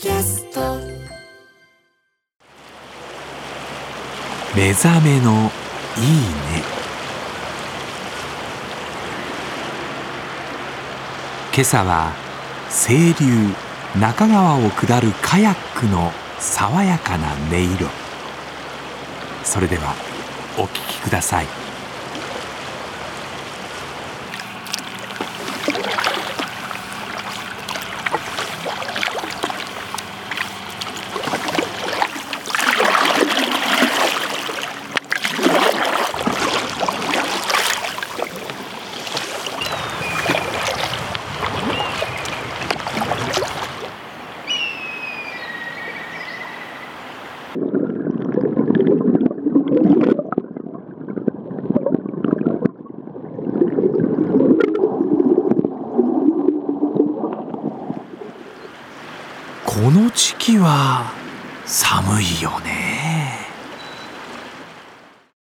キャスト。目覚めのいいね。今朝は清流中川を下るカヤックの爽やかな音色。それではお聴きください。この時期は寒いよね。